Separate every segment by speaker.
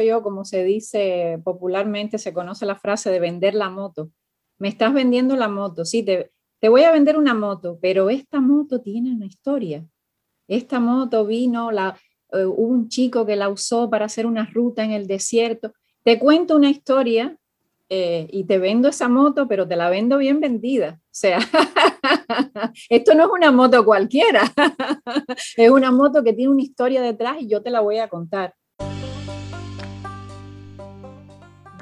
Speaker 1: yo, como se dice popularmente, se conoce la frase de vender la moto. Me estás vendiendo la moto, sí, te, te voy a vender una moto, pero esta moto tiene una historia. Esta moto vino, la, eh, hubo un chico que la usó para hacer una ruta en el desierto. Te cuento una historia eh, y te vendo esa moto, pero te la vendo bien vendida. O sea, esto no es una moto cualquiera, es una moto que tiene una historia detrás y yo te la voy a contar.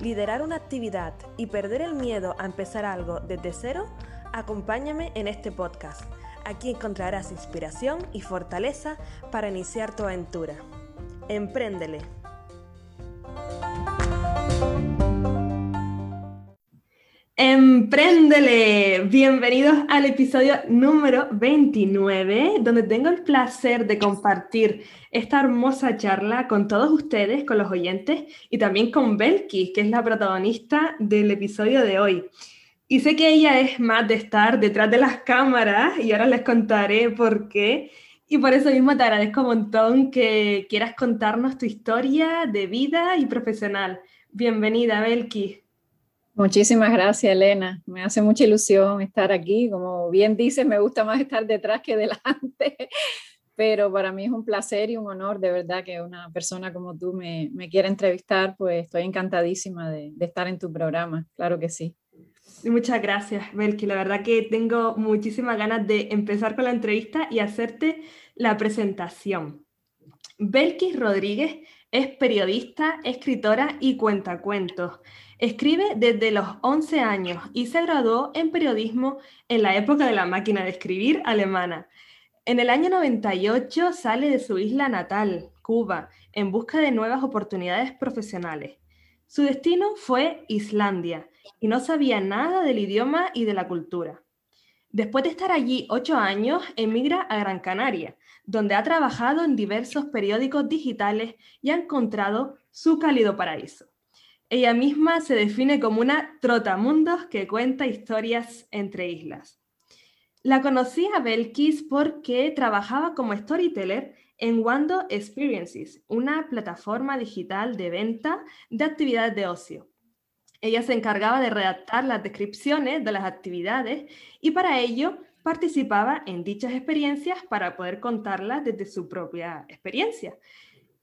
Speaker 2: liderar una actividad y perder el miedo a empezar algo desde cero, acompáñame en este podcast Aquí encontrarás inspiración y fortaleza para iniciar tu aventura. Empréndele. Empréndele. Bienvenidos al episodio número 29, donde tengo el placer de compartir esta hermosa charla con todos ustedes, con los oyentes y también con Belkis, que es la protagonista del episodio de hoy. Y sé que ella es más de estar detrás de las cámaras y ahora les contaré por qué. Y por eso mismo te agradezco un montón que quieras contarnos tu historia de vida y profesional. Bienvenida, Belki.
Speaker 1: Muchísimas gracias, Elena. Me hace mucha ilusión estar aquí. Como bien dices, me gusta más estar detrás que delante, pero para mí es un placer y un honor, de verdad, que una persona como tú me, quiera entrevistar, pues estoy encantadísima de, de estar en tu programa, claro que sí.
Speaker 2: Muchas gracias, Belki. La verdad que tengo muchísimas ganas de empezar con la entrevista y hacerte la presentación. Belkis Rodríguez es periodista, escritora y cuentacuentos. Escribe desde los 11 años y se graduó en periodismo en la época de la máquina de escribir alemana. En el año 98 sale de su isla natal, Cuba, en busca de nuevas oportunidades profesionales. Su destino fue Islandia y no sabía nada del idioma y de la cultura. Después de estar allí ocho años, emigra a Gran Canaria, donde ha trabajado en diversos periódicos digitales y ha encontrado su cálido paraíso. Ella misma se define como una trotamundos que cuenta historias entre islas. La conocí a Belkis porque trabajaba como storyteller en Wando Experiences, una plataforma digital de venta de actividades de ocio. Ella se encargaba de redactar las descripciones de las actividades y para ello participaba en dichas experiencias para poder contarlas desde su propia experiencia.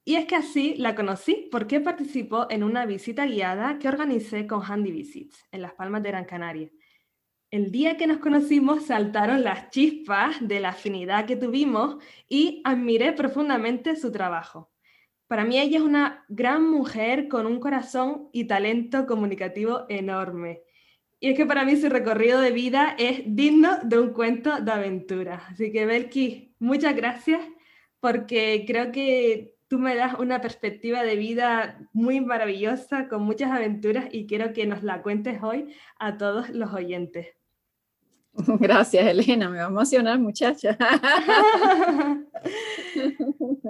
Speaker 2: Y es que así la conocí porque participó en una visita guiada que organicé con Handy Visits en Las Palmas de Gran Canaria. El día que nos conocimos saltaron las chispas de la afinidad que tuvimos y admiré profundamente su trabajo. Para mí ella es una gran mujer con un corazón y talento comunicativo enorme. Y es que para mí su recorrido de vida es digno de un cuento de aventura. Así que Belki, muchas gracias porque creo que tú me das una perspectiva de vida muy maravillosa, con muchas aventuras y quiero que nos la cuentes hoy a todos los oyentes.
Speaker 1: Gracias, Elena, me va a emocionar, muchacha.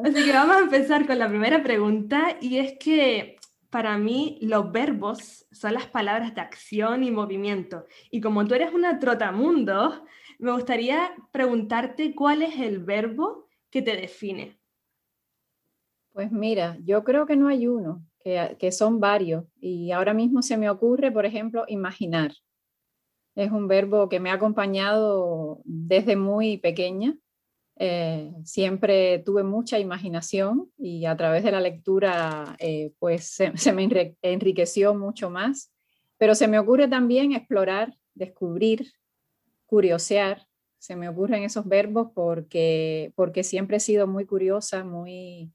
Speaker 2: Así que vamos a empezar con la primera pregunta y es que para mí los verbos son las palabras de acción y movimiento. Y como tú eres una trotamundo, me gustaría preguntarte cuál es el verbo que te define.
Speaker 1: Pues mira, yo creo que no hay uno, que, que son varios. Y ahora mismo se me ocurre, por ejemplo, imaginar. Es un verbo que me ha acompañado desde muy pequeña eh, siempre tuve mucha imaginación y a través de la lectura eh, pues se, me enriqueció mucho más, pero se me ocurre también explorar, descubrir, curiosear, se me ocurren esos verbos porque, porque siempre he sido muy curiosa, muy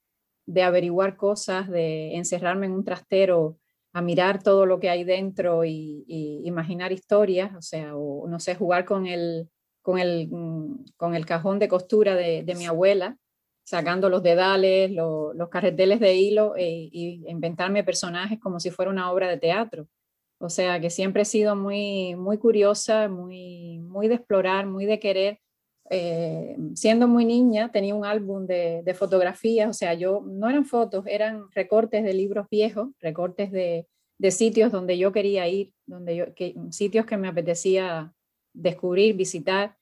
Speaker 1: de averiguar cosas, de encerrarme en un trastero a mirar todo lo que hay dentro y, y imaginar historias, o sea, o no sé, jugar con el, con el, mm, con el cajón de costura de, mi abuela sacando los dedales, los carreteles de hilo e, y inventarme personajes como si fuera una obra de teatro. O sea que siempre he sido muy, muy curiosa, muy, muy de explorar, muy de querer. Eh, siendo muy niña tenía un álbum de, fotografías, o sea, yo no eran fotos, eran recortes de libros viejos, recortes de, sitios donde yo quería ir, donde sitios que me apetecía descubrir, visitar.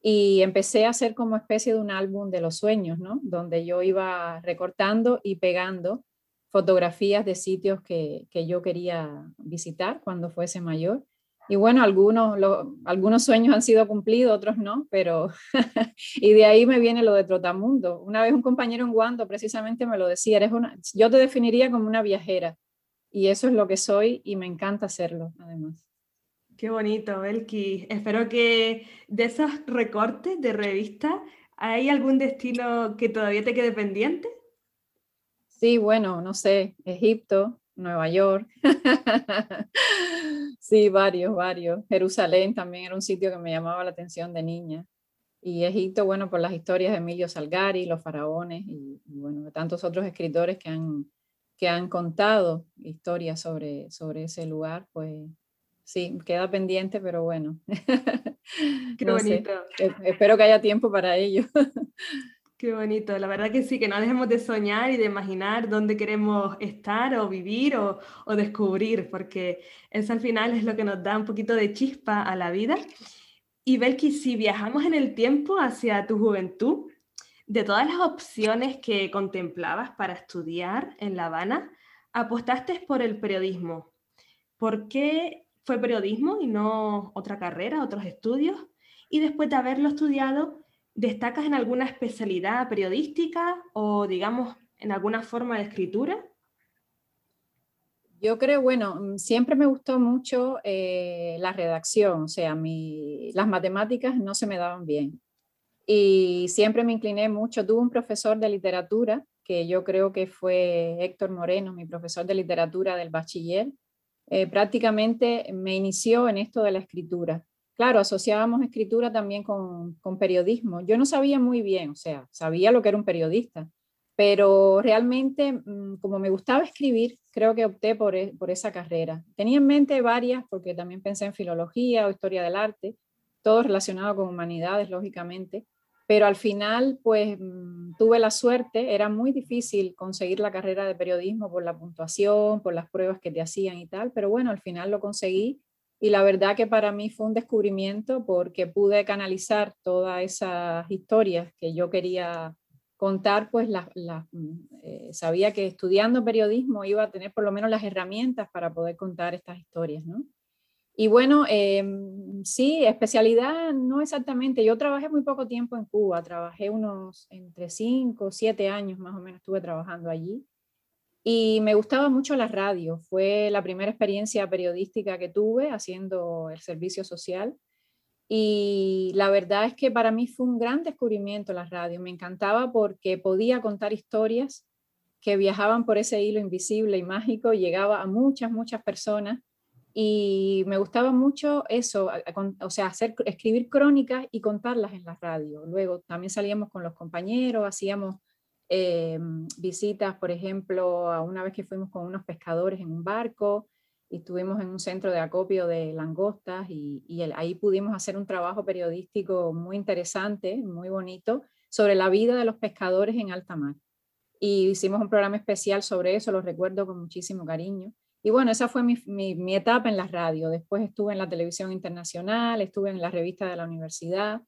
Speaker 1: Y empecé a hacer como especie de un álbum de los sueños, ¿no? Donde yo iba recortando y pegando fotografías de sitios que yo quería visitar cuando fuese mayor. Y bueno, algunos, algunos sueños han sido cumplidos, otros no, pero y de ahí me viene lo de Trotamundo. Una vez un compañero en Guando precisamente me lo decía, eres una, yo te definiría como una viajera y eso es lo que soy y me encanta hacerlo además.
Speaker 2: Qué bonito, Belki. Espero que de esos recortes de revista, ¿hay algún destino que todavía te quede pendiente?
Speaker 1: Sí, bueno, no sé, Egipto, Nueva York. sí, varios, varios. Jerusalén también era un sitio que me llamaba la atención de niña. Y Egipto, bueno, por las historias de Emilio Salgari, los faraones y, y bueno, de tantos otros escritores que han que han contado historias sobre, sobre ese lugar, pues sí, queda pendiente, pero bueno.
Speaker 2: Qué bonito.
Speaker 1: E, espero que haya tiempo para ello.
Speaker 2: Qué bonito, la verdad que sí, que no dejemos de soñar y de imaginar dónde queremos estar o vivir o, descubrir, porque eso al final es lo que nos da un poquito de chispa a la vida. Y Belki, si viajamos en el tiempo hacia tu juventud, de todas las opciones que contemplabas para estudiar en La Habana, apostaste por el periodismo. ¿Por qué fue periodismo y no otra carrera, otros estudios? Y después de haberlo estudiado, ¿destacas en alguna especialidad periodística o, digamos, en alguna forma de escritura?
Speaker 1: Yo creo, bueno, mm, siempre me gustó mucho eh, la redacción, o sea, mi, las matemáticas no se me daban bien y siempre me incliné mucho. Tuve un profesor de literatura, que yo creo que fue Héctor Moreno, mi profesor de literatura del bachiller. Eh, prácticamente me inició en esto de la escritura. Claro, asociábamos escritura también con, con, periodismo. Yo no sabía muy bien, o sea, sabía lo que era un periodista, pero realmente, mm, como me gustaba escribir, creo que opté por, e, por esa carrera. Tenía en mente varias, porque también pensé en filología o historia del arte, todo relacionado con humanidades, lógicamente, pero al final pues mm, tuve la suerte, era muy difícil conseguir la carrera de periodismo por la puntuación, por las pruebas que te hacían y tal, pero bueno, al final lo conseguí y la verdad que para mí fue un descubrimiento porque pude canalizar todas esas historias que yo quería contar, pues la, mm, eh, sabía que estudiando periodismo iba a tener por lo menos las herramientas para poder contar estas historias, ¿no? Y bueno, em, sí, especialidad no exactamente. Yo trabajé muy poco tiempo en Cuba, trabajé unos entre 5 o 7 años más o menos, estuve trabajando allí. Y me gustaba mucho la radio, fue la primera experiencia periodística que tuve haciendo el servicio social. Y la verdad es que para mí fue un gran descubrimiento la radio. Me encantaba porque podía contar historias que viajaban por ese hilo invisible y mágico, llegaba a muchas, muchas personas y me gustaba mucho eso, o sea, hacer, escribir crónicas y contarlas en la radio. Luego también salíamos con los compañeros, hacíamos eh, visitas, por ejemplo, a una vez que fuimos con unos pescadores en un barco y estuvimos en un centro de acopio de langostas y, y ahí pudimos hacer un trabajo periodístico muy interesante, muy bonito, sobre la vida de los pescadores en alta mar. Y hicimos un programa especial sobre eso, lo recuerdo con muchísimo cariño. Y bueno, esa fue mi, mi, etapa en la radio. Después estuve en la televisión internacional, estuve en la revista de la universidad.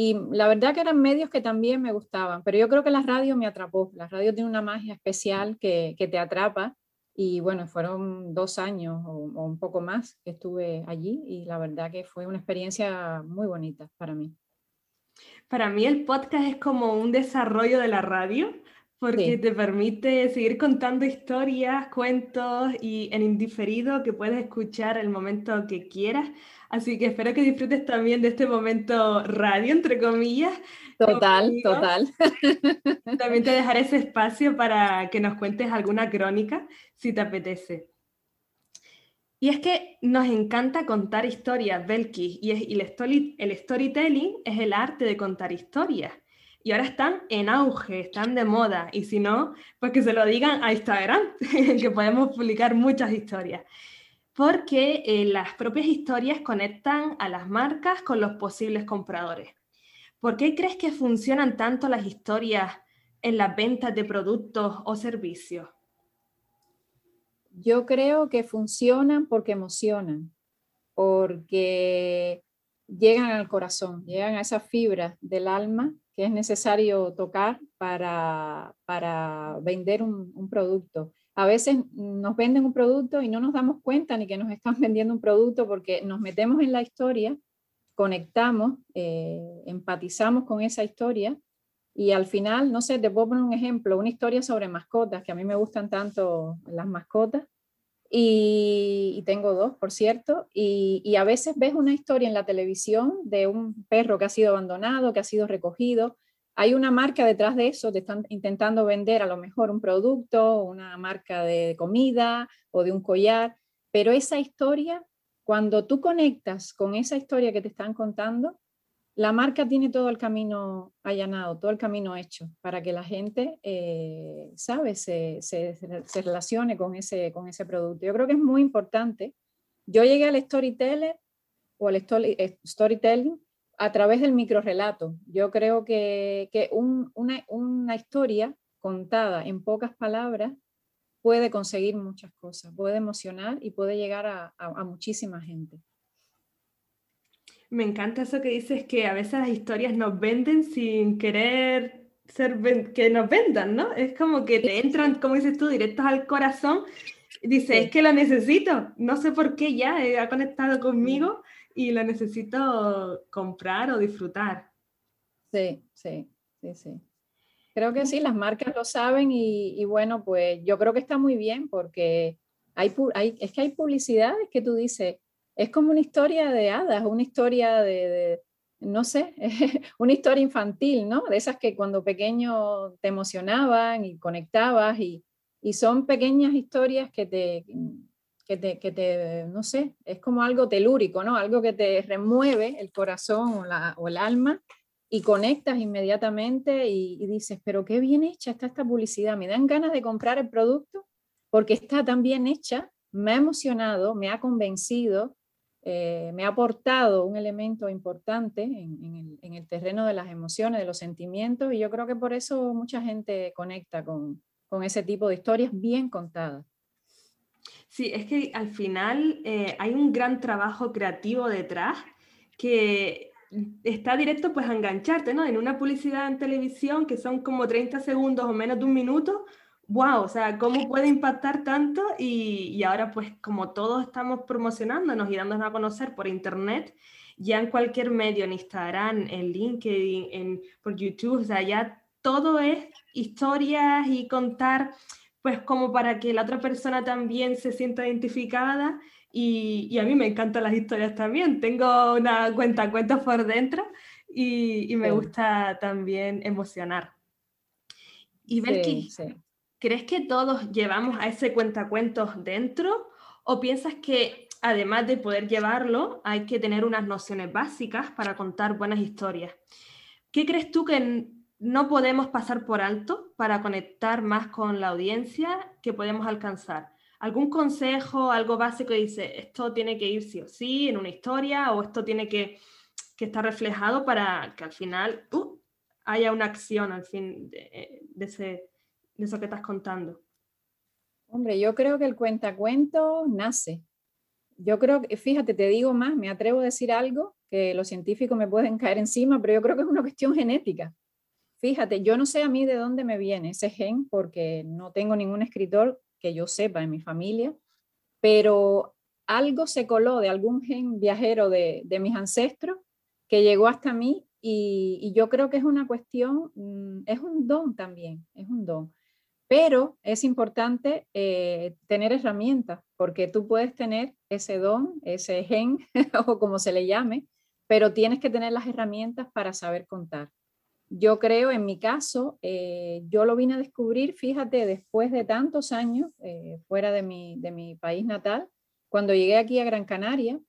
Speaker 1: Y la verdad que eran medios que también me gustaban, pero yo creo que la radio me atrapó. La radio tiene una magia especial que, que te atrapa. Y bueno, fueron dos años o, o, un poco más que estuve allí y la verdad que fue una experiencia muy bonita para mí.
Speaker 2: Para mí el podcast es como un desarrollo de la radio porque te permite seguir contando historias, cuentos y en indiferido que puedes escuchar el momento que quieras. Así que espero que disfrutes también de este momento radio, entre comillas.
Speaker 1: Total, total.
Speaker 2: También te dejaré ese espacio para que nos cuentes alguna crónica, si te apetece. Y es que nos encanta contar historias, Belkis, y, el, story, el storytelling es el arte de contar historias. Y ahora están en auge, están de moda. Y si no, pues que se lo digan a Instagram, que podemos publicar muchas historias. Porque eh, las propias historias conectan a las marcas con los posibles compradores. ¿Por qué crees que funcionan tanto las historias en las ventas de productos o servicios?
Speaker 1: Yo creo que funcionan porque emocionan, porque llegan al corazón, llegan a esa fibra del alma que es necesario tocar para, para vender un, producto. A veces nos venden un producto y no nos damos cuenta ni que nos están vendiendo un producto porque nos metemos en la historia, conectamos, eh, empatizamos con esa historia y al final, no sé, te puedo poner un ejemplo, una historia sobre mascotas, que a mí me gustan tanto las mascotas, y, tengo dos, por cierto, y, y, a veces ves una historia en la televisión de un perro que ha sido abandonado, que ha sido recogido. Hay una marca detrás de eso, te están intentando vender a lo mejor un producto, una marca de comida o de un collar, pero esa historia, cuando tú conectas con esa historia que te están contando, la marca tiene todo el camino allanado, todo el camino hecho para que la gente, eh, sabe, se, se, relacione con ese, con ese producto. Yo creo que es muy importante. Yo llegué al storyteller o al eh, storytelling a través del microrelato. Yo creo que, que un, una, una historia contada en pocas palabras puede conseguir muchas cosas, puede emocionar y puede llegar a, a, a muchísima gente.
Speaker 2: Me encanta eso que dices, que a veces las historias nos venden sin querer ser que nos vendan, ¿no? Es como que te entran, como dices tú, directos al corazón. Dice, es que lo necesito, no sé por qué ya eh, ha conectado conmigo y lo necesito comprar o disfrutar.
Speaker 1: Sí, sí, sí, sí. Creo que sí, las marcas lo saben y, y bueno, pues yo creo que está muy bien porque hay, hay, es que hay publicidades que tú dices, es como una historia de hadas, una historia de, no sé, una historia infantil, ¿no? De esas que cuando pequeño te emocionaban y conectabas y, y son pequeñas historias que te, que te, que te, no sé, es como algo telúrico, ¿no? Algo que te remueve el corazón o, la, o el alma y conectas inmediatamente y, y, dices, pero qué bien hecha está esta publicidad, me dan ganas de comprar el producto porque está tan bien hecha, me ha emocionado, me ha convencido eh, me ha aportado un elemento importante en, el, terreno de las emociones, de los sentimientos, y yo creo que por eso mucha gente conecta con, ese tipo de historias bien contadas.
Speaker 2: Sí, es que al final eh, hay un gran trabajo creativo detrás que está directo pues a engancharte, ¿no? En una publicidad en televisión que son como 30 segundos o menos de un minuto, wow, o sea, cómo puede impactar tanto y, y, ahora pues como todos estamos promocionándonos y dándonos a conocer por internet, ya en cualquier medio, en Instagram, en LinkedIn, en, por YouTube, o sea, ya todo es historias y contar pues como para que la otra persona también se sienta identificada y, y a mí me encantan las historias también, tengo una cuenta, cuentas por dentro y, y me sí. gusta también emocionar. Y Belki, sí, sí. ¿Crees que todos llevamos a ese cuentacuentos dentro? ¿O piensas que además de poder llevarlo, hay que tener unas nociones básicas para contar buenas historias? ¿Qué crees tú que no podemos pasar por alto para conectar más con la audiencia que podemos alcanzar? ¿Algún consejo, algo básico que dice, esto tiene que ir sí o sí en una historia o esto tiene que, que estar reflejado para que al final uh, haya una acción al fin de, de ese de eso que estás contando?
Speaker 1: Hombre, yo creo que el cuentacuento nace. Yo creo que, fíjate, te digo más, me atrevo a decir algo que los científicos me pueden caer encima, pero yo creo que es una cuestión genética. Fíjate, yo no sé a mí de dónde me viene ese gen, porque no tengo ningún escritor que yo sepa en mi familia, pero algo se coló de algún gen viajero de, de mis ancestros que llegó hasta mí y, y, yo creo que es una cuestión, mm, es un don también, es un don. Pero es importante eh, tener herramientas, porque tú puedes tener ese don, ese gen, o como se le llame, pero tienes que tener las herramientas para saber contar. Yo creo, en mi caso, eh, yo lo vine a descubrir, fíjate, después de tantos años eh, fuera de mi, de mi país natal, cuando llegué aquí a Gran Canaria,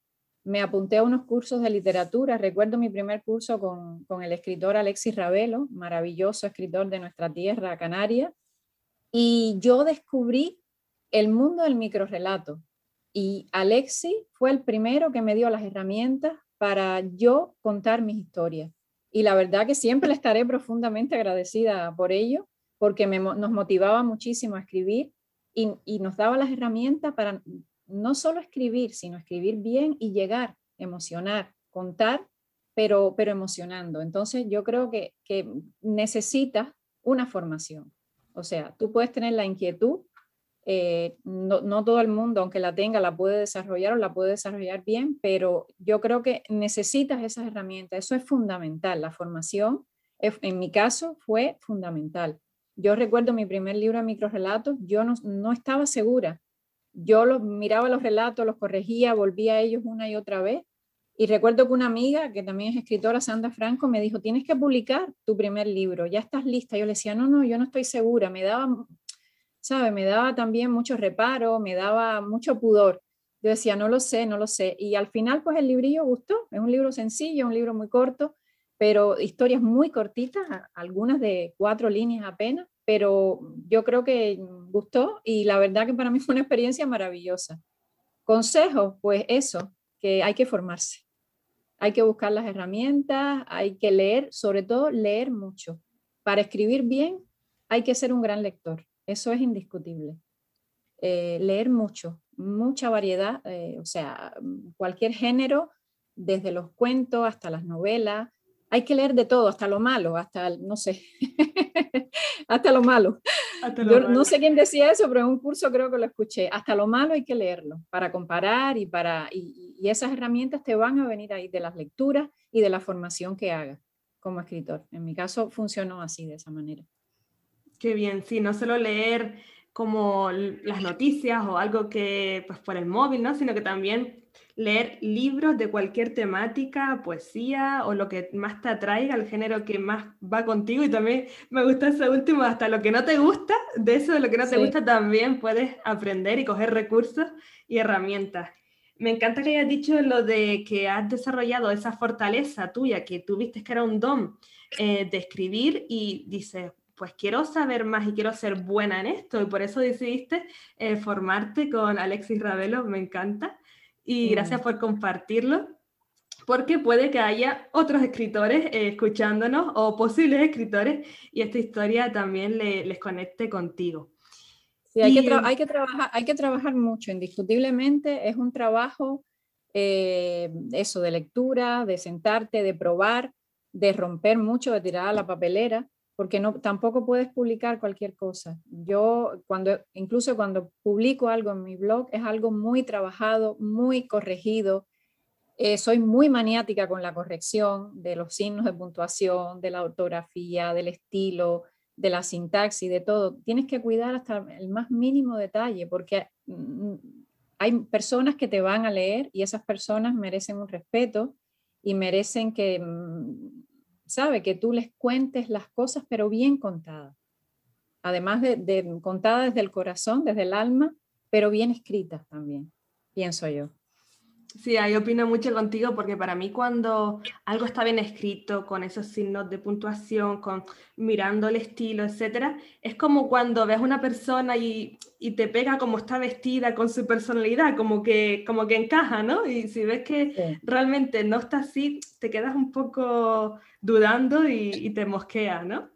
Speaker 1: me apunté a unos cursos de literatura. Recuerdo mi primer curso con, con el escritor Alexis Ravelo, maravilloso escritor de nuestra tierra canaria, y yo descubrí el mundo del microrelato. Y Alexis fue el primero que me dio las herramientas para yo contar mis historias. Y la verdad que siempre le estaré profundamente agradecida por ello, porque nos motivaba muchísimo a escribir y, y, nos daba las herramientas para no solo escribir, sino escribir bien y llegar, emocionar, contar, pero, pero emocionando. Entonces yo creo que, que necesitas una formación. O sea, tú puedes tener la inquietud, eh, no, todo el mundo, aunque la tenga, la puede desarrollar o la puede desarrollar bien, pero yo creo que necesitas esas herramientas. Eso es fundamental. La formación, en mi caso, fue fundamental. Yo recuerdo mi primer libro de microrelatos, yo no, no estaba segura. Yo los, miraba los relatos, los corregía, volvía a ellos una y otra vez. Y recuerdo que una amiga, que también es escritora, Sandra Franco, me dijo, tienes que publicar tu primer libro, ya estás lista. Yo le decía, no, no, yo no estoy segura. Me daba ¿sabe? Me daba también mucho reparo, me daba mucho pudor. Yo decía, no lo sé, no lo sé. Y al final, pues el librillo gustó. Es un libro sencillo, un libro muy corto, pero historias muy cortitas, algunas de cuatro líneas apenas, pero yo creo que gustó y la verdad que para mí fue una experiencia maravillosa. Consejo, pues eso, que hay que formarse. Hay que buscar las herramientas, hay que leer, sobre todo leer mucho. Para escribir bien hay que ser un gran lector. Eso es indiscutible. Eh, leer mucho, mucha variedad, eh, o sea, cualquier género, desde los cuentos hasta las novelas. Hay que leer de todo, hasta lo malo, hasta, no sé, hasta lo malo. Yo no sé quién decía eso, pero en un curso creo que lo escuché. Hasta lo malo hay que leerlo para comparar y, para, y, y esas herramientas te van a venir ahí de las lecturas y de la formación que hagas como escritor. En mi caso funcionó así, de esa manera.
Speaker 2: Qué bien, sí, no solo leer como las noticias o algo que, pues por el móvil, ¿no? Sino que también leer libros de cualquier temática, poesía o lo que más te atraiga, el género que más va contigo. Y también me gusta ese último, hasta lo que no te gusta, de eso de lo que no te gusta también puedes aprender y coger recursos y herramientas. Me encanta que hayas dicho lo de que has desarrollado esa fortaleza tuya, que tuviste que era un don eh, de escribir y dices, pues quiero saber más y quiero ser buena en esto y por eso decidiste eh, formarte con Alexis Ravelo, me encanta y mm. gracias por compartirlo porque puede que haya otros escritores eh, escuchándonos o posibles escritores y esta historia también les conecte contigo.
Speaker 1: Sí, hay, que hay, que trabajar, hay que trabajar mucho, indiscutiblemente es un trabajo, eh, eso, de lectura, de sentarte, de probar, de romper mucho, de tirar a la papelera porque no, tampoco puedes publicar cualquier cosa. Yo, cuando, incluso cuando publico algo en mi blog, es algo muy trabajado, muy corregido. Eh, soy muy maniática con la corrección de los signos de puntuación, de la ortografía, del estilo, de la sintaxis, de todo. Tienes que cuidar hasta el más mínimo detalle, porque mm, hay personas que te van a leer y esas personas merecen un respeto y merecen que mm, sabe, que tú les cuentes las cosas, pero bien contadas. Además de, contadas desde el corazón, desde el alma, pero bien escritas también, pienso yo.
Speaker 2: Sí, ahí opino mucho contigo porque para mí cuando algo está bien escrito, con esos signos de puntuación, con mirando el estilo, etcétera, es como cuando ves una persona y, y, te pega como está vestida con su personalidad, como que, como que encaja, ¿no? Y si ves que realmente no está así, te quedas un poco dudando y, y te mosqueas, ¿no?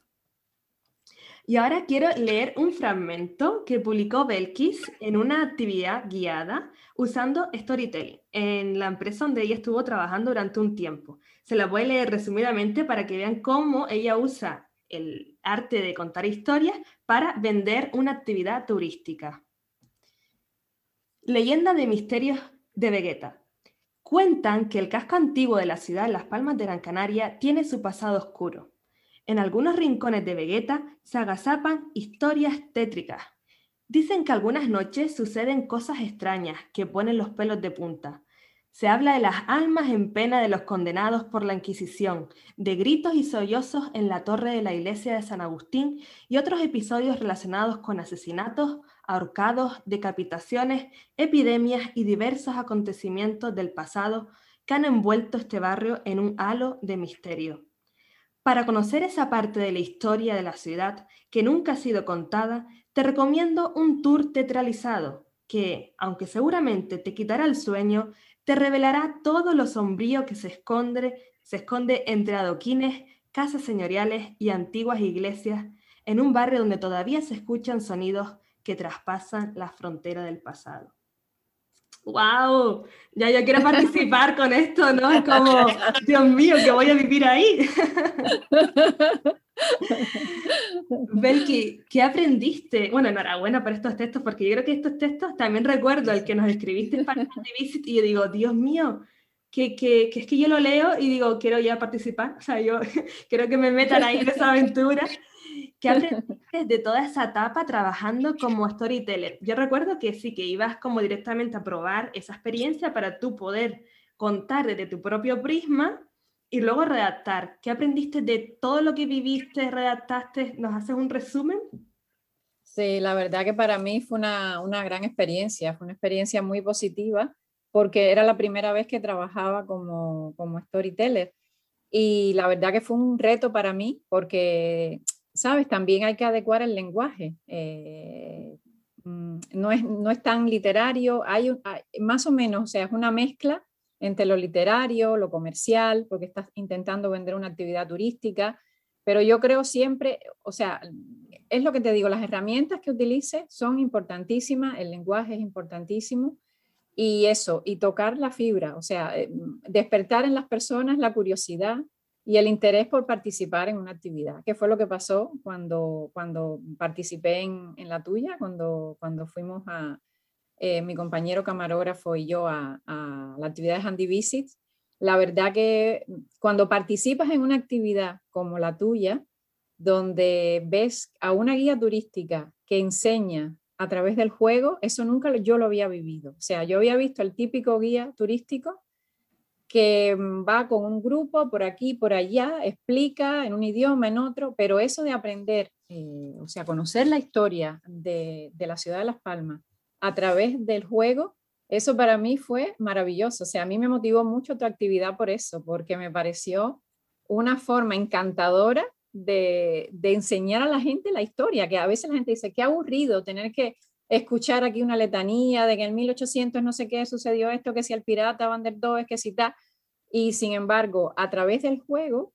Speaker 2: Y ahora quiero leer un fragmento que publicó Belkis en una actividad guiada usando storytelling en la empresa donde ella estuvo trabajando durante un tiempo. Se la voy a leer resumidamente para que vean cómo ella usa el arte de contar historias para vender una actividad turística. Leyenda de misterios de Vegeta. Cuentan que el casco antiguo de la ciudad de Las Palmas de Gran Canaria tiene su pasado oscuro. En algunos rincones de Vegeta se agazapan historias tétricas. Dicen que algunas noches suceden cosas extrañas que ponen los pelos de punta. Se habla de las almas en pena de los condenados por la Inquisición, de gritos y sollozos en la torre de la iglesia de San Agustín y otros episodios relacionados con asesinatos, ahorcados, decapitaciones, epidemias y diversos acontecimientos del pasado que han envuelto este barrio en un halo de misterio. Para conocer esa parte de la historia de la ciudad que nunca ha sido contada, te recomiendo un tour teatralizado que, aunque seguramente te quitará el sueño, te revelará todo lo sombrío que se esconde, se esconde entre adoquines, casas señoriales y antiguas iglesias en un barrio donde todavía se escuchan sonidos que traspasan la frontera del pasado. ¡Wow! Ya yo quiero participar con esto, ¿no? Es como, Dios mío, que voy a vivir ahí. Belki, ¿qué aprendiste? Bueno, enhorabuena por estos textos, porque yo creo que estos textos también recuerdo el que nos escribiste para Visit y yo digo, Dios mío, que, que, que, es que yo lo leo y digo, quiero ya participar, o sea, yo quiero que me metan ahí en esa aventura. ¿Qué aprendiste de toda esa etapa trabajando como storyteller? Yo recuerdo que sí, que ibas como directamente a probar esa experiencia para tú poder contar desde tu propio prisma y luego redactar. ¿Qué aprendiste de todo lo que viviste, redactaste? ¿Nos haces un resumen?
Speaker 1: Sí, la verdad que para mí fue una, una gran experiencia, fue una experiencia muy positiva porque era la primera vez que trabajaba como, como storyteller. Y la verdad que fue un reto para mí porque sabes, también hay que adecuar el lenguaje. Eh, mm, no, es, no es tan literario, hay, más o menos, o sea, es una mezcla entre lo literario, lo comercial, porque estás intentando vender una actividad turística, pero yo creo siempre, o sea, es lo que te digo, las herramientas que utilices son importantísimas, el lenguaje es importantísimo, y eso, y tocar la fibra, o sea, eh, despertar en las personas la curiosidad, y el interés por participar en una actividad, que fue lo que pasó cuando, cuando participé en, en la tuya, cuando, cuando fuimos a, eh, mi compañero camarógrafo y yo a, a la actividad de Handy Visits. La verdad que cuando participas en una actividad como la tuya, donde ves a una guía turística que enseña a través del juego, eso nunca yo lo había vivido. O sea, yo había visto el típico guía turístico que va con un grupo por aquí, por allá, explica en un idioma, en otro, pero eso de aprender, eh, o sea, conocer la historia de, de, la ciudad de Las Palmas a través del juego, eso para mí fue maravilloso. O sea, a mí me motivó mucho tu actividad por eso, porque me pareció una forma encantadora de, de enseñar a la gente la historia, que a veces la gente dice, qué aburrido tener que escuchar aquí una letanía de que en 1800 no sé qué sucedió esto, que si el pirata Van der es que si está, y sin embargo, a través del juego,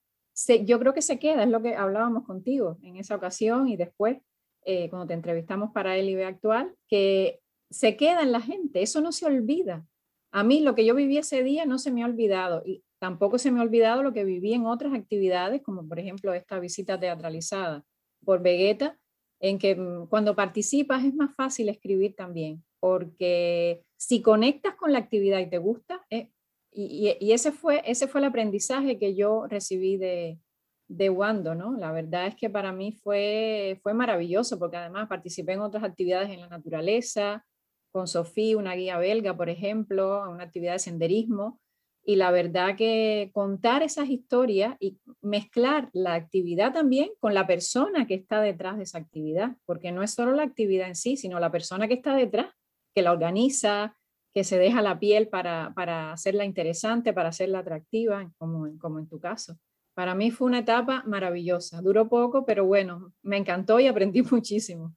Speaker 1: yo creo que se queda, es lo que hablábamos contigo en esa ocasión y después, eh, cuando te entrevistamos para el IB actual, que se queda en la gente, eso no se olvida. A mí lo que yo viví ese día no se me ha olvidado y tampoco se me ha olvidado lo que viví en otras actividades, como por ejemplo esta visita teatralizada por Vegeta, en que mm, cuando participas es más fácil escribir también, porque si conectas con la actividad y te gusta, eh, y, ese, fue, ese fue el aprendizaje que yo recibí de, de Wando, ¿no? La verdad es que para mí fue, fue maravilloso, porque además participé en otras actividades en la naturaleza, con Sofía, una guía belga, por ejemplo, una actividad de senderismo, y la verdad que contar esas historias y mezclar la actividad también con la persona que está detrás de esa actividad, porque no es solo la actividad en sí, sino la persona que está detrás, que la organiza, que se deja la piel para, para hacerla interesante, para hacerla atractiva, como, como en tu caso. Para mí fue una etapa maravillosa. Duró poco, pero bueno, me encantó y aprendí muchísimo.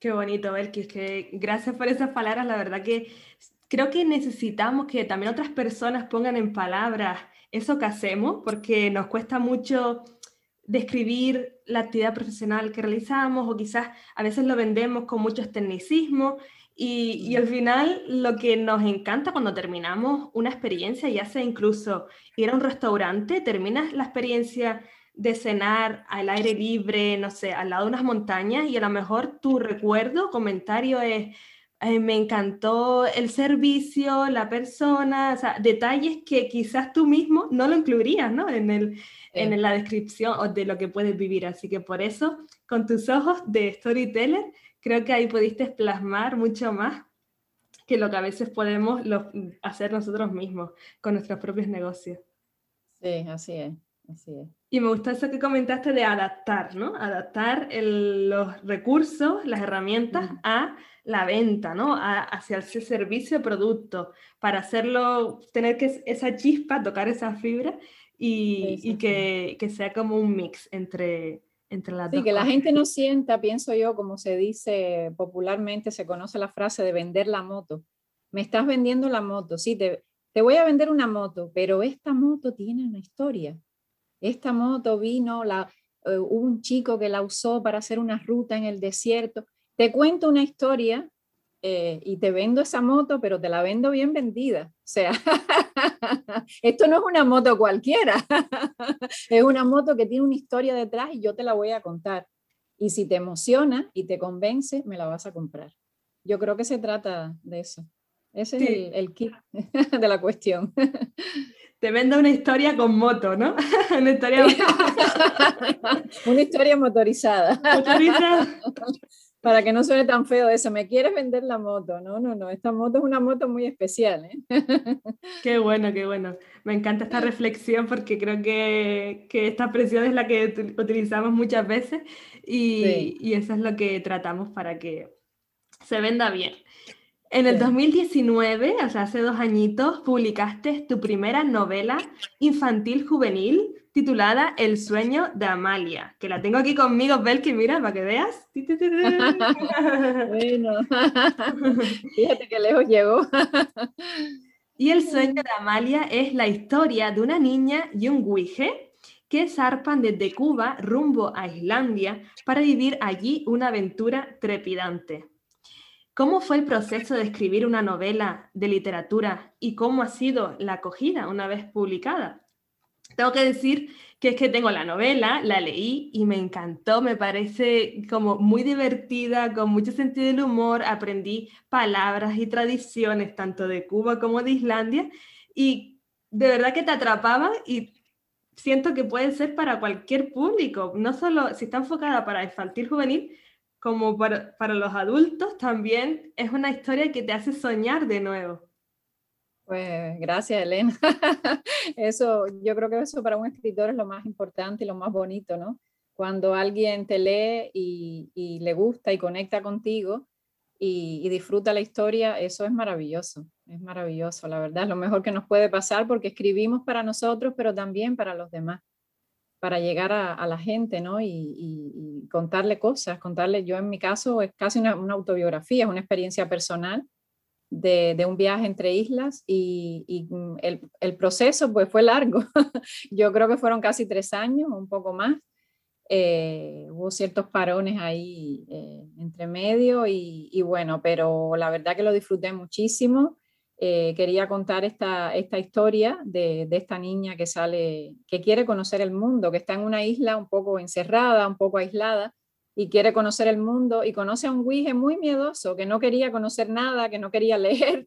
Speaker 2: Qué bonito, Belkis, que gracias por esas palabras. La verdad que creo que necesitamos que también otras personas pongan en palabras eso que hacemos, porque nos cuesta mucho describir la actividad profesional que realizamos o quizás a veces lo vendemos con mucho tecnicismo y, y, al final lo que nos encanta cuando terminamos una experiencia, ya sea incluso ir a un restaurante, terminas la experiencia de cenar al aire libre, no sé, al lado de unas montañas y a lo mejor tu recuerdo, comentario es, eh, me encantó el servicio, la persona, o sea, detalles que quizás tú mismo no lo incluirías, ¿no? En, el, en la descripción o de lo que puedes vivir. Así que por eso, con tus ojos de storyteller, creo que ahí pudiste plasmar mucho más que lo que a veces podemos hacer nosotros mismos con nuestros propios negocios.
Speaker 1: Sí, así es. Así es.
Speaker 2: Y me gustó eso que comentaste de adaptar, ¿no? Adaptar los recursos, las herramientas a la venta, ¿no? hacia ese servicio o producto, para hacerlo, tener que esa chispa, tocar esa fibra y, que, que, sea como un mix entre, entre las
Speaker 1: sí, que la gente no sienta, pienso yo, como se dice popularmente, se conoce la frase de vender la moto. Me estás vendiendo la moto, sí, te, te voy a vender una moto, pero esta moto tiene una historia. Esta moto vino, la, eh, un chico que la usó para hacer una ruta en el desierto. Te cuento una historia eh, y te vendo esa moto, pero te la vendo bien vendida. O sea, esto no es una moto cualquiera, es una moto que tiene una historia detrás y yo te la voy a contar. Y si te emociona y te convence, me la vas a comprar. Yo creo que se trata de eso. Ese es el, el kit de la cuestión.
Speaker 2: Te vendo una historia con moto, ¿no? una, historia...
Speaker 1: una historia motorizada. Motorizada para que no suene tan feo eso, me quieres vender la moto. No, no, no, esta moto es una moto muy especial. ¿eh?
Speaker 2: Qué bueno, qué bueno. Me encanta esta reflexión porque creo que, que esta expresión es la que utilizamos muchas veces y, y, eso es lo que tratamos para que se venda bien. En el 2019, o sea, hace dos añitos, publicaste tu primera novela infantil juvenil titulada El sueño de Amalia, que la tengo aquí conmigo, Belki, mira, para que veas.
Speaker 1: bueno, fíjate que lejos llegó.
Speaker 2: y El sueño de Amalia es la historia de una niña y un guije que zarpan desde Cuba rumbo a Islandia para vivir allí una aventura trepidante. ¿Cómo fue el proceso de escribir una novela de literatura y cómo ha sido la acogida una vez publicada? Tengo que decir que es que tengo la novela, la leí y me encantó, me parece como muy divertida, con mucho sentido del humor, aprendí palabras y tradiciones tanto de Cuba como de Islandia y de verdad que te atrapaba y siento que puede ser para cualquier público, no solo si está enfocada para infantil juvenil, como para, para los adultos también es una historia que te hace soñar de nuevo.
Speaker 1: Pues gracias, Elena. eso, yo creo que eso para un escritor es lo más importante y lo más bonito, ¿no? Cuando alguien te lee y, le gusta y conecta contigo y, disfruta la historia, eso es maravilloso, es maravilloso, la verdad, es lo mejor que nos puede pasar porque escribimos para nosotros, pero también para los demás, para llegar a, la gente, ¿no? Y, contarle cosas, contarle, yo en mi caso es casi una, autobiografía, es una experiencia personal de, un viaje entre islas y, mm, el, proceso pues fue largo. Yo creo que fueron casi tres años, un poco más. Eh, hubo ciertos parones ahí eh, entre medio y, bueno, pero la verdad que lo disfruté muchísimo. Eh, quería contar esta, historia de, esta niña que sale, que quiere conocer el mundo, que está en una isla un poco encerrada, un poco aislada, y quiere conocer el mundo y conoce a un guije muy miedoso que no quería conocer nada, que no quería leer,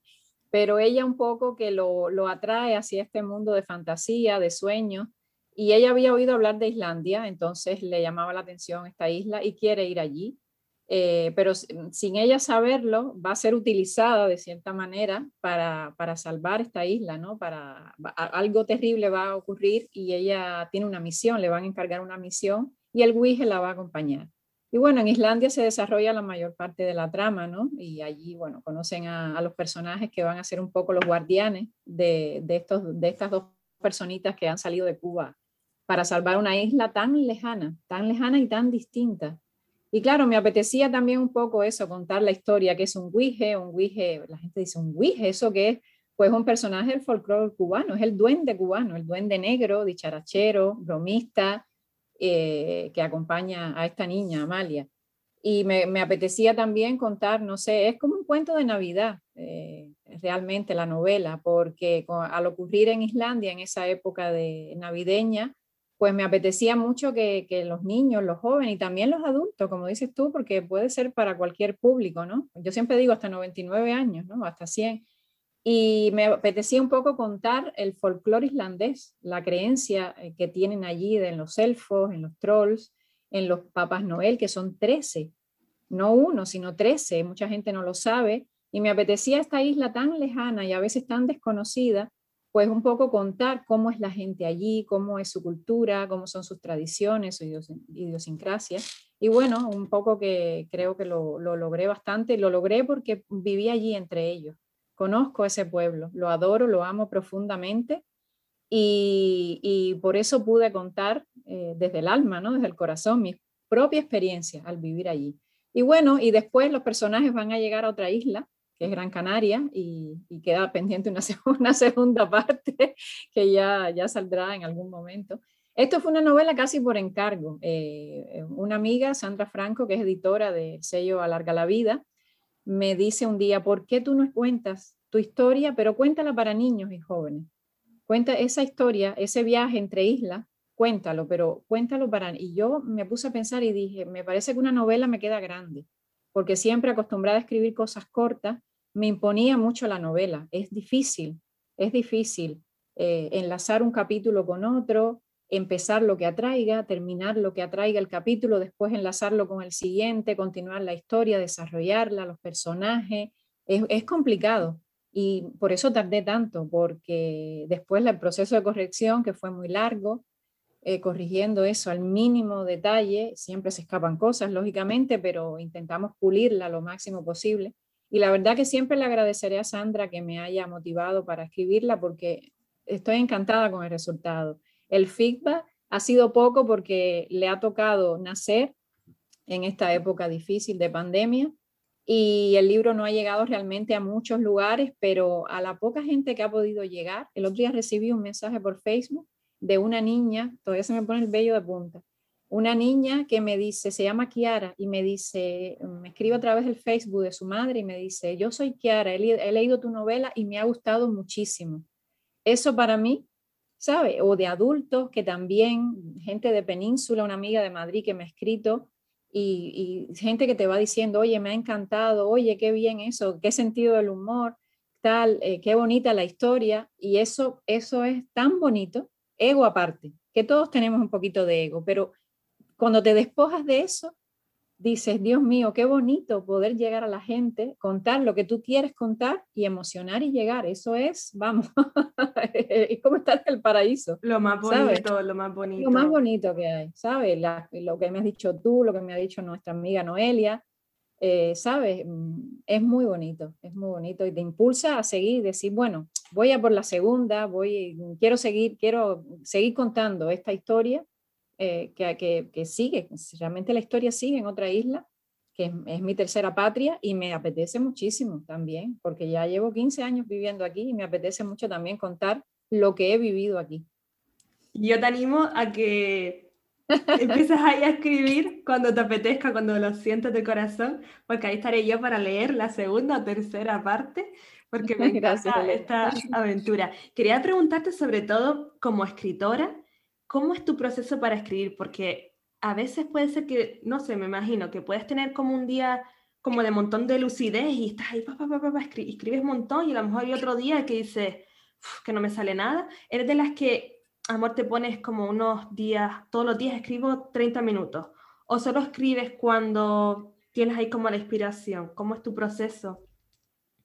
Speaker 1: pero ella un poco que lo, lo atrae hacia este mundo de fantasía, de sueños. Y ella había oído hablar de Islandia, entonces le llamaba la atención esta isla y quiere ir allí. Eh, pero sin ella saberlo, va a ser utilizada de cierta manera para, para salvar esta isla, ¿no? Para algo terrible va a ocurrir y ella tiene una misión, le van a encargar una misión y el Wige la va a acompañar. Y bueno, en Islandia se desarrolla la mayor parte de la trama, ¿no? Y allí, bueno, conocen a, los personajes que van a ser un poco los guardianes de, de, estos, de estas dos personitas que han salido de Cuba para salvar una isla tan lejana, tan lejana y tan distinta. Y claro, me apetecía también un poco eso, contar la historia, que es un guije, un guije, la gente dice un guije, ¿eso que es? Pues un personaje del folclore cubano, es el duende cubano, el duende negro, dicharachero, bromista, eh, que acompaña a esta niña, Amalia. Y me, apetecía también contar, no sé, es como un cuento de Navidad, eh, realmente la novela, porque al ocurrir en Islandia en esa época de navideña, pues me apetecía mucho que, los niños, los jóvenes y también los adultos, como dices tú, porque puede ser para cualquier público, ¿no? Yo siempre digo hasta 99 años, ¿no? Hasta 100 y me apetecía un poco contar el folclore islandés, la creencia eh, que tienen allí en los elfos, en los trolls, en los papas Noel, que son 13, no uno, sino 13, mucha gente no lo sabe, y me apetecía esta isla tan lejana y a veces tan desconocida, pues un poco contar cómo es la gente allí, cómo es su cultura, cómo son sus tradiciones, su idiosincrasia. Y bueno, un poco que creo que lo, lo logré bastante, lo logré porque viví allí entre ellos. Conozco ese pueblo, lo adoro, lo amo profundamente y, y por eso pude contar eh, desde el alma, ¿no? desde el corazón, mi propia experiencia al vivir allí. Y bueno, y después los personajes van a llegar a otra isla que es Gran Canaria, y, queda pendiente una, segunda parte que ya, ya saldrá en algún momento. Esto fue una novela casi por encargo. Eh, una amiga, Sandra Franco, que es editora del sello Alarga la Vida, me dice un día, ¿por qué tú no cuentas tu historia, pero cuéntala para niños y jóvenes? Cuenta esa historia, ese viaje entre islas, cuéntalo, pero cuéntalo para... Y yo me puse a pensar y dije, me parece que una novela me queda grande porque siempre acostumbrada a escribir cosas cortas, me imponía mucho la novela. Es difícil, es difícil eh, enlazar un capítulo con otro, empezar lo que atraiga, terminar lo que atraiga el capítulo, después enlazarlo con el siguiente, continuar la historia, desarrollarla, los personajes. Es, complicado y por eso tardé tanto, porque después el proceso de corrección, que fue muy largo, eh, corrigiendo eso al mínimo detalle. Siempre se escapan cosas, lógicamente, pero intentamos pulirla lo máximo posible. Y la verdad que siempre le agradeceré a Sandra que me haya motivado para escribirla porque estoy encantada con el resultado. El feedback ha sido poco porque le ha tocado nacer en esta época difícil de pandemia y el libro no ha llegado realmente a muchos lugares, pero a la poca gente que ha podido llegar, el otro día recibí un mensaje por Facebook de una niña, todavía se me pone el vello de punta, una niña que me dice, se llama Kiara, y me dice, me escribe a través del Facebook de su madre y me dice, yo soy Kiara, he, leído tu novela y me ha gustado muchísimo. Eso para mí, ¿sabe? O de adultos que también, gente de Península, una amiga de Madrid que me ha escrito, y, gente que te va diciendo, oye, me ha encantado, oye, qué bien eso, qué sentido del humor, tal, eh, qué bonita la historia, y eso, eso es tan bonito ego aparte, que todos tenemos un poquito de ego, pero cuando te despojas de eso, dices, Dios mío, qué bonito poder llegar a la gente, contar lo que tú quieres contar y emocionar y llegar. Eso es, vamos, es como estar en el paraíso.
Speaker 2: Lo más bonito, lo más bonito.
Speaker 1: Lo más bonito que hay, ¿sabes? lo que me has dicho tú, lo que me ha dicho nuestra amiga Noelia, eh, ¿sabes? Mm, es muy bonito, es muy bonito y te impulsa a seguir, decir, bueno, voy a por la segunda, voy, quiero seguir, quiero seguir contando esta historia eh, que, que, sigue, realmente la historia sigue en otra isla, que es, mi tercera patria y me apetece muchísimo también, porque ya llevo 15 años viviendo aquí y me apetece mucho también contar lo que he vivido aquí.
Speaker 2: Yo te animo a que Empiezas ahí a escribir cuando te apetezca, cuando lo sientas de corazón, porque ahí estaré yo para leer la segunda o tercera parte, porque me encanta esta aventura. Quería preguntarte sobre todo como escritora, ¿cómo es tu proceso para escribir? Porque a veces puede ser que, no sé, me imagino que puedes tener como un día como de montón de lucidez y estás ahí, pa, pa, pa, escribes un montón y a lo mejor hay otro día que dices que no me sale nada. Eres de las que amor, te pones como unos días, todos los días escribo 30 minutos, o solo escribes cuando tienes ahí como la inspiración, ¿cómo es tu proceso?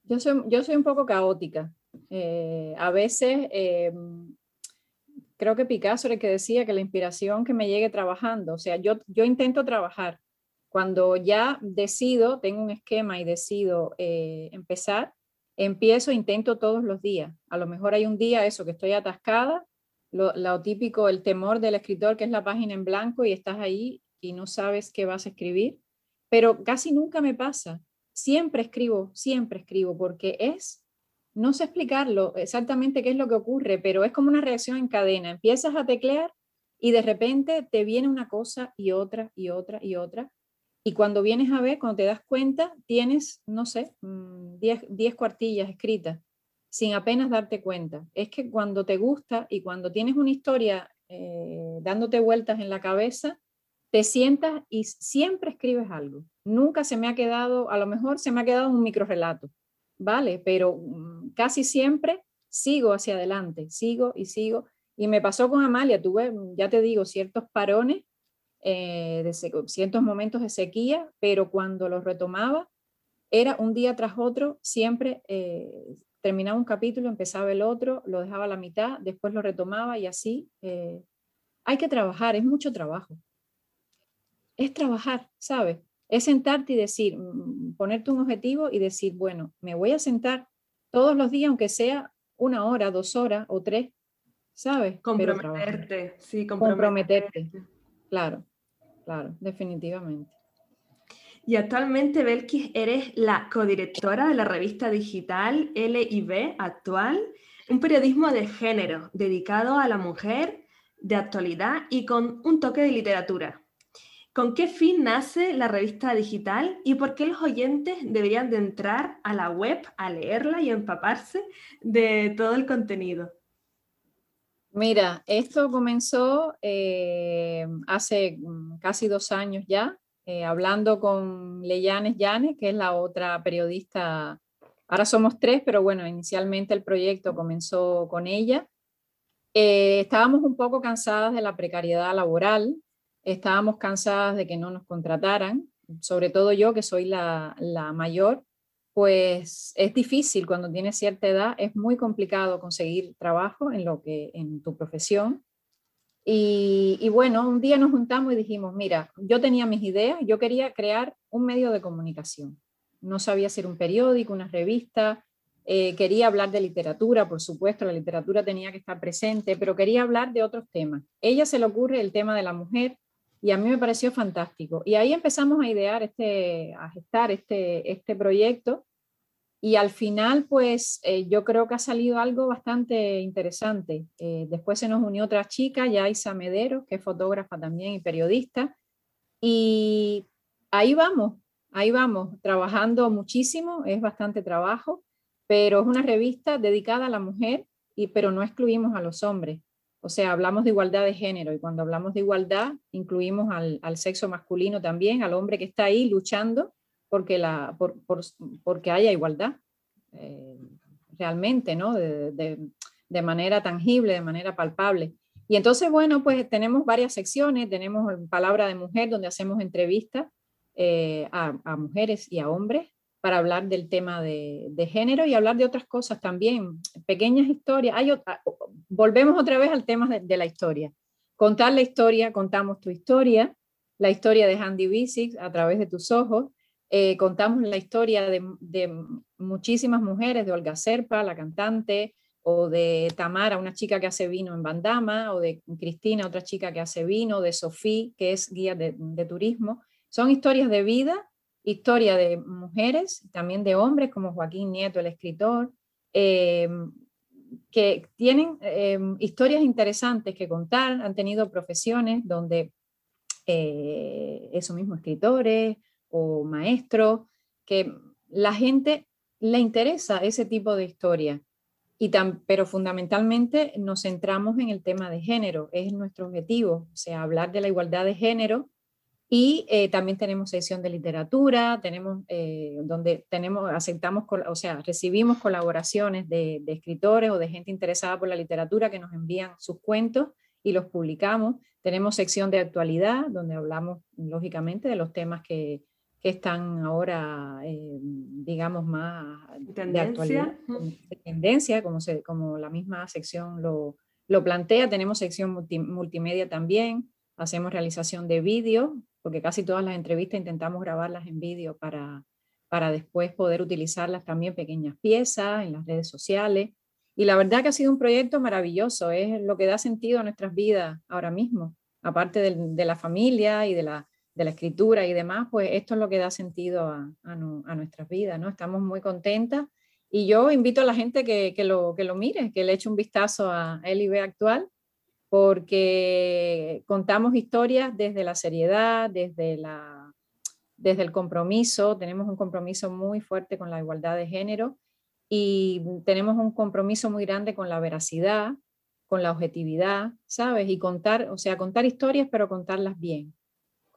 Speaker 1: Yo soy, yo soy un poco caótica. Eh, a veces, eh, creo que Picasso era el que decía que la inspiración que me llegue trabajando, o sea, yo, yo intento trabajar. Cuando ya decido, tengo un esquema y decido eh, empezar, empiezo, intento todos los días. A lo mejor hay un día eso que estoy atascada lo, típico, el temor del escritor, que es la página en blanco y estás ahí y no sabes qué vas a escribir, pero casi nunca me pasa. Siempre escribo, siempre escribo, porque es, no sé explicarlo exactamente qué es lo que ocurre, pero es como una reacción en cadena. Empiezas a teclear y de repente te viene una cosa y otra y otra y otra. Y cuando vienes a ver, cuando te das cuenta, tienes, no sé, 10 mm, cuartillas escritas sin apenas darte cuenta. Es que cuando te gusta y cuando tienes una historia eh, dándote vueltas en la cabeza, te sientas y siempre escribes algo. Nunca se me ha quedado, a lo mejor se me ha quedado un microrelato, ¿vale? Pero mm, casi siempre sigo hacia adelante, sigo y sigo. Y me pasó con Amalia, tuve, ya te digo, ciertos parones, eh, ciertos momentos de sequía, pero cuando los retomaba, era un día tras otro, siempre eh, terminaba un capítulo, empezaba el otro, lo dejaba a la mitad, después lo retomaba y así. Eh, hay que trabajar, es mucho trabajo. Es trabajar, ¿sabes? Es sentarte y decir, mm, ponerte un objetivo y decir, bueno, me voy a sentar todos los días, aunque sea una hora, dos horas o tres, ¿sabes?
Speaker 2: Comprometerte, sí,
Speaker 1: comprometerte. Claro, claro, definitivamente.
Speaker 2: Y actualmente, Belkis, eres la codirectora de la revista digital LIB Actual, un periodismo de género dedicado a la mujer, de actualidad y con un toque de literatura. ¿Con qué fin nace la revista digital y por qué los oyentes deberían de entrar a la web a leerla y empaparse de todo el contenido?
Speaker 1: Mira, esto comenzó eh, hace mm, casi dos años ya, eh, hablando con Leyanes Llanes, que es la otra periodista. Ahora somos tres, pero bueno, inicialmente el proyecto comenzó con ella. Eh, estábamos un poco cansadas de la precariedad laboral, estábamos cansadas de que no nos contrataran, sobre todo yo que soy la, la mayor, pues es difícil cuando tienes cierta edad, es muy complicado conseguir trabajo en lo que en tu profesión y, bueno, un día nos juntamos y dijimos, mira, yo tenía mis ideas, yo quería crear un medio de comunicación. No sabía ser un periódico, una revista, eh, quería hablar de literatura, por supuesto, la literatura tenía que estar presente, pero quería hablar de otros temas. Ella se le ocurre el tema de la mujer y a mí me pareció fantástico. Y ahí empezamos a idear, este, a gestar este, este proyecto y al final, pues eh, yo creo que ha salido algo bastante interesante. Eh, después se nos unió otra chica, Yaisa Medero, que es fotógrafa también y periodista. Y ahí vamos, ahí vamos, trabajando muchísimo, es bastante trabajo, pero es una revista dedicada a la mujer, y, pero no excluimos a los hombres. O sea, hablamos de igualdad de género y cuando hablamos de igualdad incluimos al, al sexo masculino también, al hombre que está ahí luchando porque, la, por, porque haya igualdad eh, realmente, ¿no? De, manera tangible, de manera palpable. Y entonces, bueno, pues tenemos varias secciones, tenemos Palabra de Mujer, donde hacemos entrevistas eh, a, mujeres y a hombres para hablar del tema de, género y hablar de otras cosas también, pequeñas historias. Hay volvemos otra vez al tema de, la historia. Contar la historia, contamos tu historia, la historia de Handy Bisic a través de tus ojos, eh, contamos la historia de, muchísimas mujeres, de Olga Serpa, la cantante, o de Tamara, una chica que hace vino en Bandama, o de Cristina, otra chica que hace vino, de Sofía, que es guía de, turismo. Son historias de vida, historia de mujeres, también de hombres, como Joaquín Nieto, el escritor, em, que tienen em, historias interesantes que contar, han tenido profesiones donde eh, eso mismo, escritores, o maestro que la gente le interesa ese tipo de historia. Y tan, pero fundamentalmente nos centramos en el tema de género, es nuestro objetivo, o sea, hablar de la igualdad de género y eh, también tenemos sección de literatura, tenemos, eh, donde tenemos, aceptamos, o sea, recibimos colaboraciones de, de, escritores o de gente interesada por la literatura que nos envían sus cuentos y los publicamos. Tenemos sección de actualidad, donde hablamos, lógicamente, de los temas que, que están ahora, eh, digamos, más de actualidad, de tendencia, como, se, como la misma sección lo, lo plantea. Tenemos sección multimedia también, hacemos realización de vídeo, porque casi todas las entrevistas intentamos grabarlas en vídeo para, para después poder utilizarlas también pequeñas piezas en las redes sociales. Y la verdad que ha sido un proyecto maravilloso, es lo que da sentido a nuestras vidas ahora mismo, aparte de, de la familia y de la de la escritura y demás, pues esto es lo que da sentido a, nuestras vidas, ¿no? Estamos muy contentas y yo invito a la gente que, que, lo, que lo mire, que le eche un vistazo a LIB actual, porque contamos historias desde la seriedad, desde, la, desde el compromiso, tenemos un compromiso muy fuerte con la igualdad de género y tenemos un compromiso muy grande con la veracidad, con la objetividad, ¿sabes? Y contar, o sea, contar historias, pero contarlas bien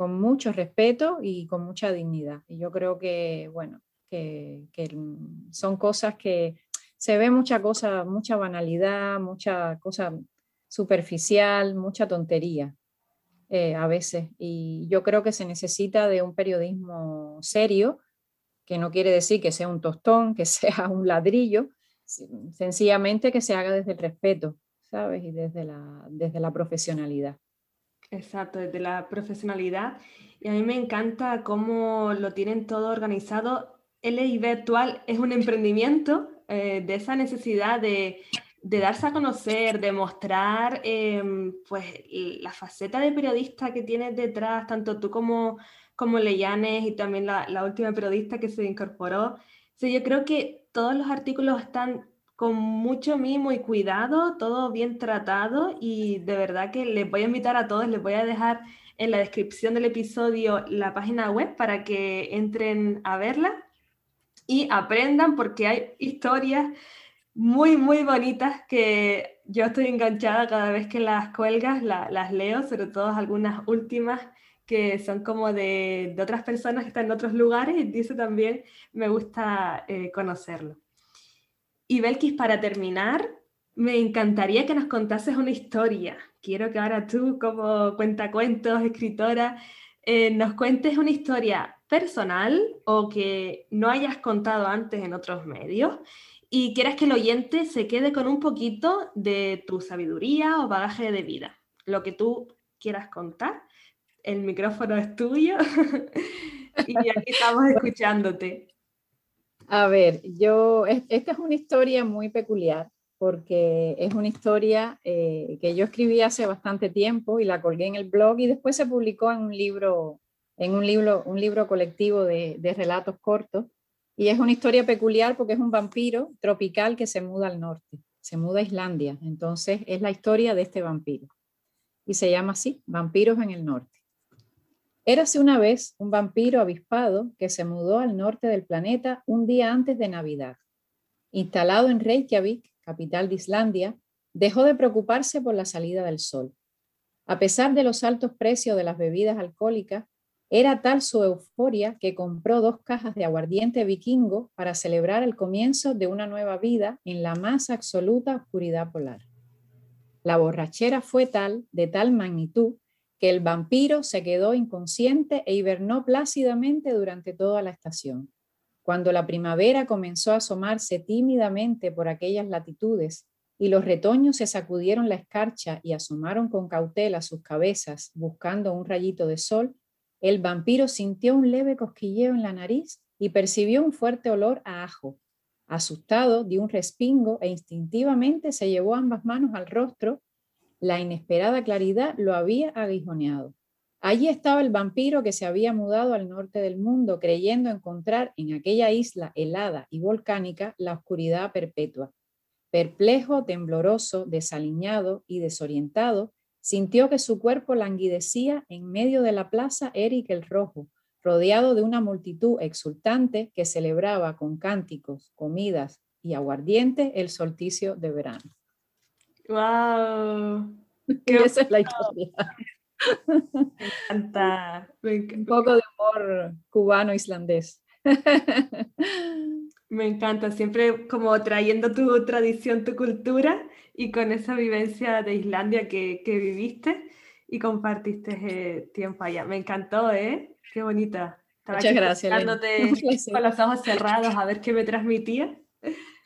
Speaker 1: con mucho respeto y con mucha dignidad. Y yo creo que, bueno, que, son cosas que se ve mucha cosa, mucha banalidad, mucha cosa superficial, mucha tontería eh, a veces. Y yo creo que se necesita de un periodismo serio, que no quiere decir que sea un tostón, que sea un ladrillo, sencillamente que se haga desde el respeto, ¿sabes? Y desde la, desde la profesionalidad.
Speaker 2: Exacto, desde la profesionalidad. Y a mí me encanta cómo lo tienen todo organizado. LIB actual es un emprendimiento eh, de esa necesidad de, de, darse a conocer, de mostrar em, pues, la faceta de periodista que tienes detrás, tanto tú como, como Leyanes y también la, la última periodista que se incorporó. Sí, yo creo que todos los artículos están con mucho mimo y cuidado, todo bien tratado y de verdad que les voy a invitar a todos, les voy a dejar en la descripción del episodio la página web para que entren a verla y aprendan porque hay historias muy, muy bonitas que yo estoy enganchada cada vez que las cuelgas, las leo, sobre todo algunas últimas que son como de, otras personas que están en otros lugares y eso también me gusta eh, conocerlo. Y Belkis, para terminar, me encantaría que nos contases una historia. Quiero que ahora tú, como cuentacuentos, escritora, eh, nos cuentes una historia personal o que no hayas contado antes en otros medios y quieras que el oyente se quede con un poquito de tu sabiduría o bagaje de vida. Lo que tú quieras contar. El micrófono es tuyo y aquí estamos escuchándote.
Speaker 1: A ver, yo, esta es una historia muy peculiar porque es una historia eh, que yo escribí hace bastante tiempo y la colgué en el blog y después se publicó en un libro, en un libro, un libro colectivo de, de relatos cortos. Y es una historia peculiar porque es un vampiro tropical que se muda al norte, se muda a Islandia. Entonces es la historia de este vampiro. Y se llama así, Vampiros en el Norte. Érase una vez un vampiro avispado que se mudó al norte del planeta un día antes de Navidad. Instalado en Reykjavik, capital de Islandia, dejó de preocuparse por la salida del sol. A pesar de los altos precios de las bebidas alcohólicas, era tal su euforia que compró dos cajas de aguardiente vikingo para celebrar el comienzo de una nueva vida en la más absoluta oscuridad polar. La borrachera fue tal, de tal magnitud, que el vampiro se quedó inconsciente e hibernó plácidamente durante toda la estación. Cuando la primavera comenzó a asomarse tímidamente por aquellas latitudes y los retoños se sacudieron la escarcha y asomaron con cautela sus cabezas buscando un rayito de sol, el vampiro sintió un leve cosquilleo en la nariz y percibió un fuerte olor a ajo. Asustado, dio un respingo e instintivamente se llevó ambas manos al rostro la inesperada claridad lo había aguijoneado. Allí estaba el vampiro que se había mudado al norte del mundo creyendo encontrar en aquella isla helada y volcánica la oscuridad perpetua. Perplejo, tembloroso, desaliñado y desorientado, sintió que su cuerpo languidecía en medio de la plaza Eric el Rojo, rodeado de una multitud exultante que celebraba con cánticos, comidas y aguardiente el solsticio de verano.
Speaker 2: ¡Wow!
Speaker 1: Qué esa es la historia.
Speaker 2: Me encanta.
Speaker 1: Un poco de humor cubano-islandés.
Speaker 2: Me encanta, siempre como trayendo tu tradición, tu cultura y con esa vivencia de Islandia que, que viviste y compartiste eh, tiempo allá. Me encantó, ¿eh? Qué bonita.
Speaker 1: Muchas gracias.
Speaker 2: Con los ojos cerrados a ver qué me transmitía.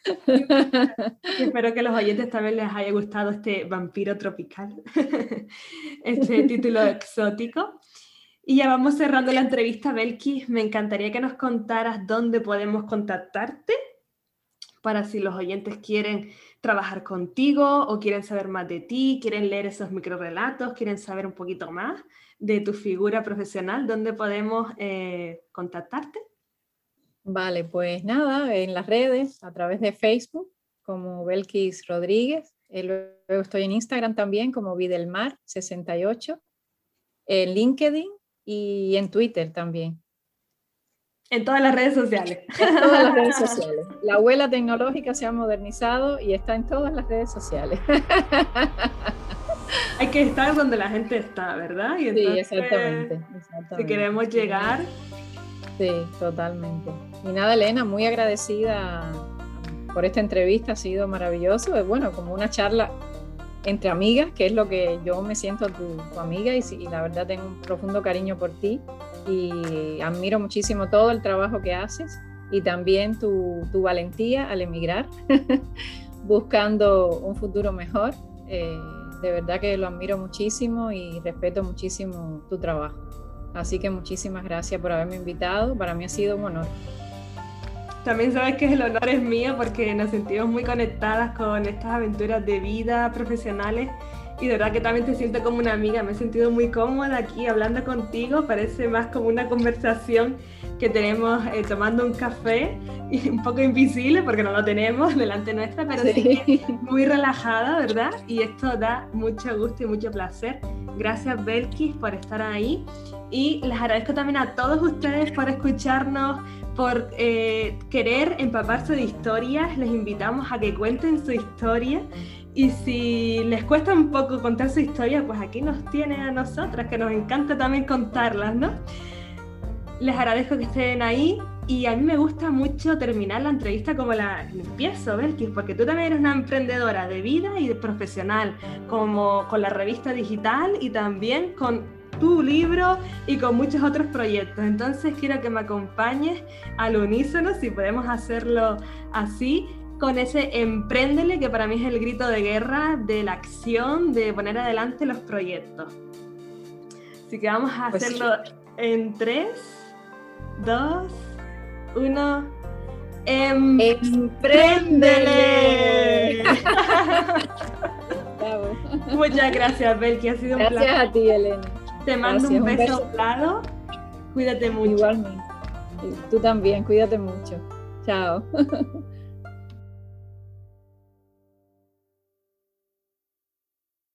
Speaker 2: espero que los oyentes también les haya gustado este vampiro tropical, este título exótico. Y ya vamos cerrando la entrevista, Belki. Me encantaría que nos contaras dónde podemos contactarte para si los oyentes quieren trabajar contigo o quieren saber más de ti, quieren leer esos microrelatos, quieren saber un poquito más de tu figura profesional, ¿dónde podemos eh, contactarte?
Speaker 1: Vale, pues nada, en las redes, a través de Facebook, como Belkis Rodríguez. Eh, luego estoy en Instagram también como Videlmar68, en LinkedIn y en Twitter también.
Speaker 2: En todas las redes sociales.
Speaker 1: En todas las redes sociales. La abuela tecnológica se ha modernizado y está en todas las redes sociales.
Speaker 2: Hay que estar donde la gente está, ¿verdad?
Speaker 1: sí, exactamente,
Speaker 2: Si queremos llegar,
Speaker 1: Sí, totalmente. Y nada, Elena, muy agradecida por esta entrevista, ha sido maravilloso. Es bueno, como una charla entre amigas, que es lo que yo me siento tu, amiga y, la verdad tengo un profundo cariño por ti y admiro muchísimo todo el trabajo que haces y también tu, tu valentía al emigrar, buscando un futuro mejor. Eh, de verdad que lo admiro muchísimo y respeto muchísimo tu trabajo. Así que muchísimas gracias por haberme invitado. Para mí ha sido un honor.
Speaker 2: También sabes que el honor es mío porque nos sentimos muy conectadas con estas aventuras de vida profesionales y de verdad que también te siento como una amiga. Me he sentido muy cómoda aquí hablando contigo. Parece más como una conversación que tenemos eh, tomando un café y un poco invisible porque no lo tenemos delante nuestra, pero sí. muy relajada, ¿verdad? Y esto da mucho gusto y mucho placer. Gracias Belkis por estar ahí y les agradezco también a todos ustedes por escucharnos, por eh, querer empaparse de historias. Les invitamos a que cuenten su historia y si les cuesta un poco contar su historia, pues aquí nos tiene a nosotras, que nos encanta también contarlas, ¿no? Les agradezco que estén ahí y a mí me gusta mucho terminar la entrevista como la empiezo, Belkis, porque tú también eres una emprendedora de vida y de profesional, como con la revista digital y también con tu libro y con muchos otros proyectos. Entonces quiero que me acompañes al unísono, si podemos hacerlo así, con ese empréndele, que para mí es el grito de guerra, de la acción, de poner adelante los proyectos. Así que vamos a pues hacerlo en 3, 2, 1. ¡Empréndele! Muchas gracias, Belki. Ha sido
Speaker 1: un placer. Gracias a ti, Elena.
Speaker 2: Te mando un beso, beso. Cuídate mucho.
Speaker 1: Igualmente. Tú también, cuídate mucho. Chao.